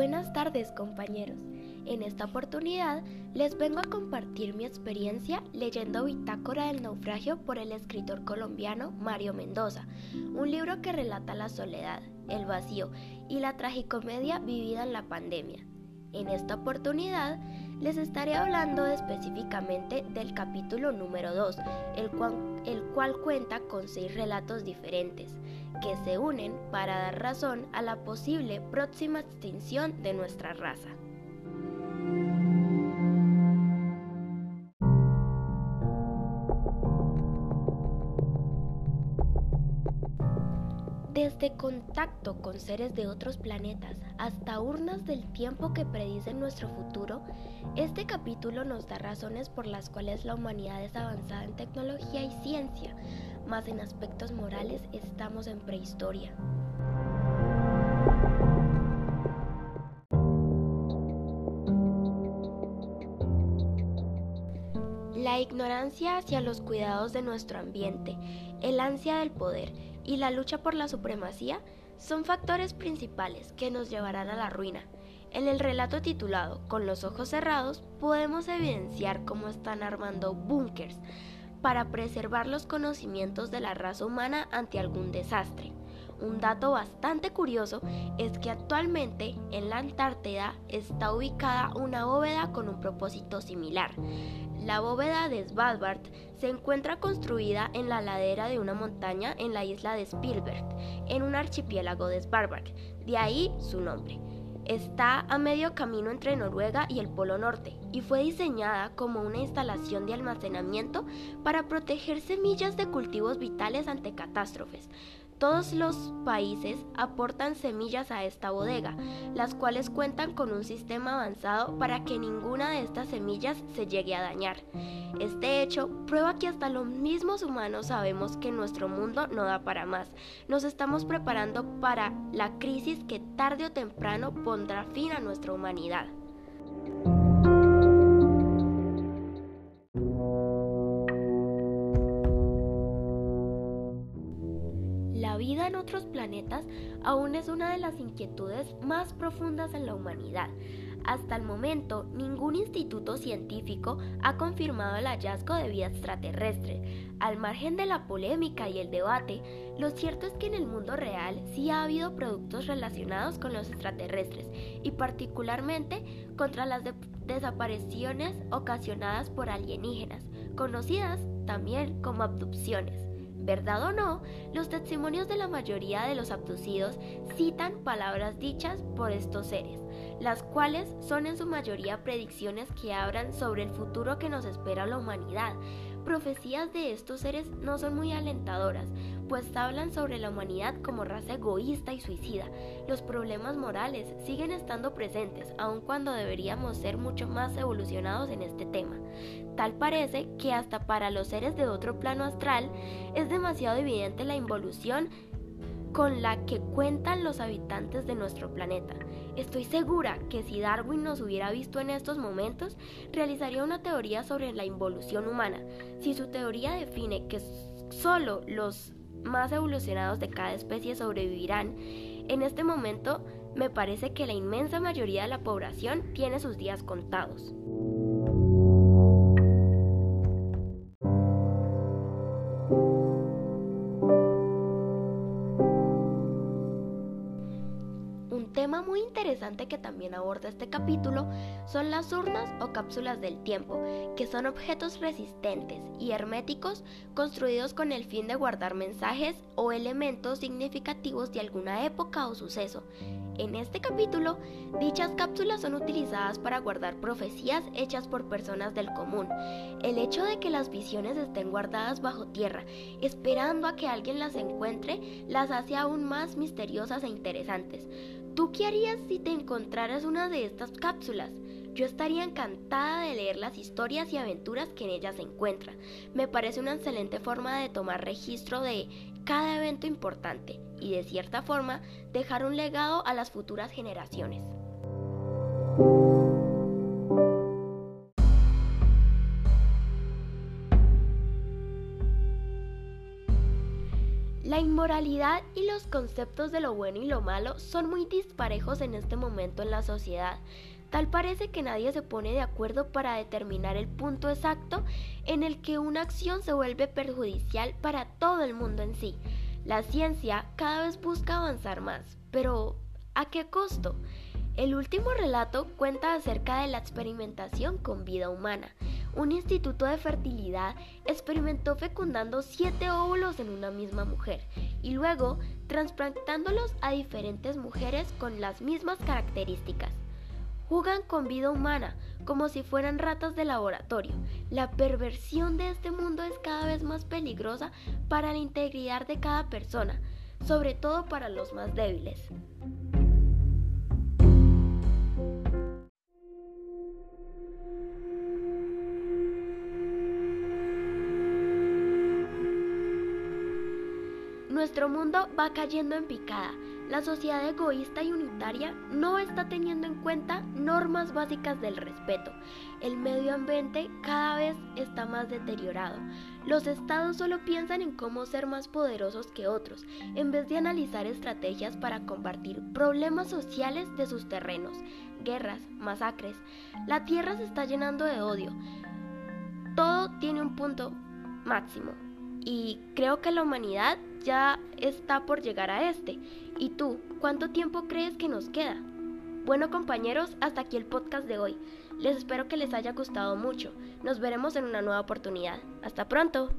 Buenas tardes compañeros. En esta oportunidad les vengo a compartir mi experiencia leyendo Bitácora del naufragio por el escritor colombiano Mario Mendoza, un libro que relata la soledad, el vacío y la tragicomedia vivida en la pandemia. En esta oportunidad les estaré hablando específicamente del capítulo número 2, el cual, el cual cuenta con seis relatos diferentes que se unen para dar razón a la posible próxima extinción de nuestra raza. Desde contacto con seres de otros planetas hasta urnas del tiempo que predicen nuestro futuro, este capítulo nos da razones por las cuales la humanidad es avanzada en tecnología y ciencia, más en aspectos morales estamos en prehistoria. La ignorancia hacia los cuidados de nuestro ambiente, el ansia del poder y la lucha por la supremacía son factores principales que nos llevarán a la ruina. En el relato titulado Con los ojos cerrados podemos evidenciar cómo están armando búnkers para preservar los conocimientos de la raza humana ante algún desastre. Un dato bastante curioso es que actualmente en la Antártida está ubicada una bóveda con un propósito similar. La bóveda de Svalbard se encuentra construida en la ladera de una montaña en la isla de Spielberg, en un archipiélago de Svalbard, de ahí su nombre. Está a medio camino entre Noruega y el Polo Norte y fue diseñada como una instalación de almacenamiento para proteger semillas de cultivos vitales ante catástrofes. Todos los países aportan semillas a esta bodega, las cuales cuentan con un sistema avanzado para que ninguna de estas semillas se llegue a dañar. Este hecho prueba que hasta los mismos humanos sabemos que nuestro mundo no da para más. Nos estamos preparando para la crisis que tarde o temprano pondrá fin a nuestra humanidad. Vida en otros planetas aún es una de las inquietudes más profundas en la humanidad. Hasta el momento, ningún instituto científico ha confirmado el hallazgo de vida extraterrestre. Al margen de la polémica y el debate, lo cierto es que en el mundo real sí ha habido productos relacionados con los extraterrestres y particularmente contra las desapariciones ocasionadas por alienígenas, conocidas también como abducciones. Verdad o no, los testimonios de la mayoría de los abducidos citan palabras dichas por estos seres, las cuales son en su mayoría predicciones que hablan sobre el futuro que nos espera la humanidad, profecías de estos seres no son muy alentadoras, pues hablan sobre la humanidad como raza egoísta y suicida. Los problemas morales siguen estando presentes, aun cuando deberíamos ser mucho más evolucionados en este tema. Tal parece que hasta para los seres de otro plano astral es demasiado evidente la involución con la que cuentan los habitantes de nuestro planeta. Estoy segura que si Darwin nos hubiera visto en estos momentos, realizaría una teoría sobre la involución humana. Si su teoría define que solo los más evolucionados de cada especie sobrevivirán, en este momento me parece que la inmensa mayoría de la población tiene sus días contados. Muy interesante que también aborda este capítulo son las urnas o cápsulas del tiempo, que son objetos resistentes y herméticos construidos con el fin de guardar mensajes o elementos significativos de alguna época o suceso. En este capítulo, dichas cápsulas son utilizadas para guardar profecías hechas por personas del común. El hecho de que las visiones estén guardadas bajo tierra, esperando a que alguien las encuentre, las hace aún más misteriosas e interesantes. ¿Tú qué harías si te encontraras una de estas cápsulas? Yo estaría encantada de leer las historias y aventuras que en ellas se encuentran. Me parece una excelente forma de tomar registro de cada evento importante y de cierta forma dejar un legado a las futuras generaciones. La inmoralidad y los conceptos de lo bueno y lo malo son muy disparejos en este momento en la sociedad. Tal parece que nadie se pone de acuerdo para determinar el punto exacto en el que una acción se vuelve perjudicial para todo el mundo en sí. La ciencia cada vez busca avanzar más, pero ¿a qué costo? El último relato cuenta acerca de la experimentación con vida humana un instituto de fertilidad experimentó fecundando siete óvulos en una misma mujer y luego trasplantándolos a diferentes mujeres con las mismas características. Jugan con vida humana como si fueran ratas de laboratorio. La perversión de este mundo es cada vez más peligrosa para la integridad de cada persona, sobre todo para los más débiles. Nuestro mundo va cayendo en picada. La sociedad egoísta y unitaria no está teniendo en cuenta normas básicas del respeto. El medio ambiente cada vez está más deteriorado. Los estados solo piensan en cómo ser más poderosos que otros, en vez de analizar estrategias para combatir problemas sociales de sus terrenos, guerras, masacres. La tierra se está llenando de odio. Todo tiene un punto máximo. Y creo que la humanidad ya está por llegar a este. ¿Y tú, cuánto tiempo crees que nos queda? Bueno compañeros, hasta aquí el podcast de hoy. Les espero que les haya gustado mucho. Nos veremos en una nueva oportunidad. Hasta pronto.